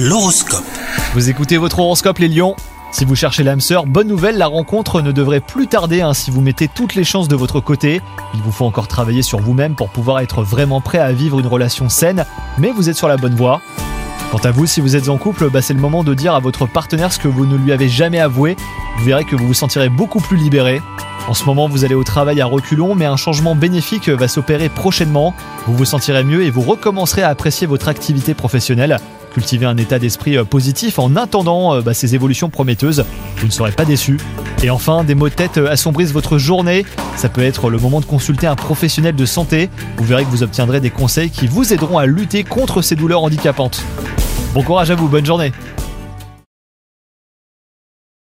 L'horoscope. Vous écoutez votre horoscope les lions? Si vous cherchez l'âme sœur, bonne nouvelle, la rencontre ne devrait plus tarder hein, si vous mettez toutes les chances de votre côté. Il vous faut encore travailler sur vous-même pour pouvoir être vraiment prêt à vivre une relation saine, mais vous êtes sur la bonne voie. Quant à vous, si vous êtes en couple, bah, c'est le moment de dire à votre partenaire ce que vous ne lui avez jamais avoué. Vous verrez que vous vous sentirez beaucoup plus libéré. En ce moment, vous allez au travail à reculons, mais un changement bénéfique va s'opérer prochainement. Vous vous sentirez mieux et vous recommencerez à apprécier votre activité professionnelle. Cultivez un état d'esprit euh, positif en attendant euh, bah, ces évolutions prometteuses. Vous ne serez pas déçu. Et enfin, des maux de tête euh, assombrissent votre journée. Ça peut être le moment de consulter un professionnel de santé. Vous verrez que vous obtiendrez des conseils qui vous aideront à lutter contre ces douleurs handicapantes. Bon courage à vous, bonne journée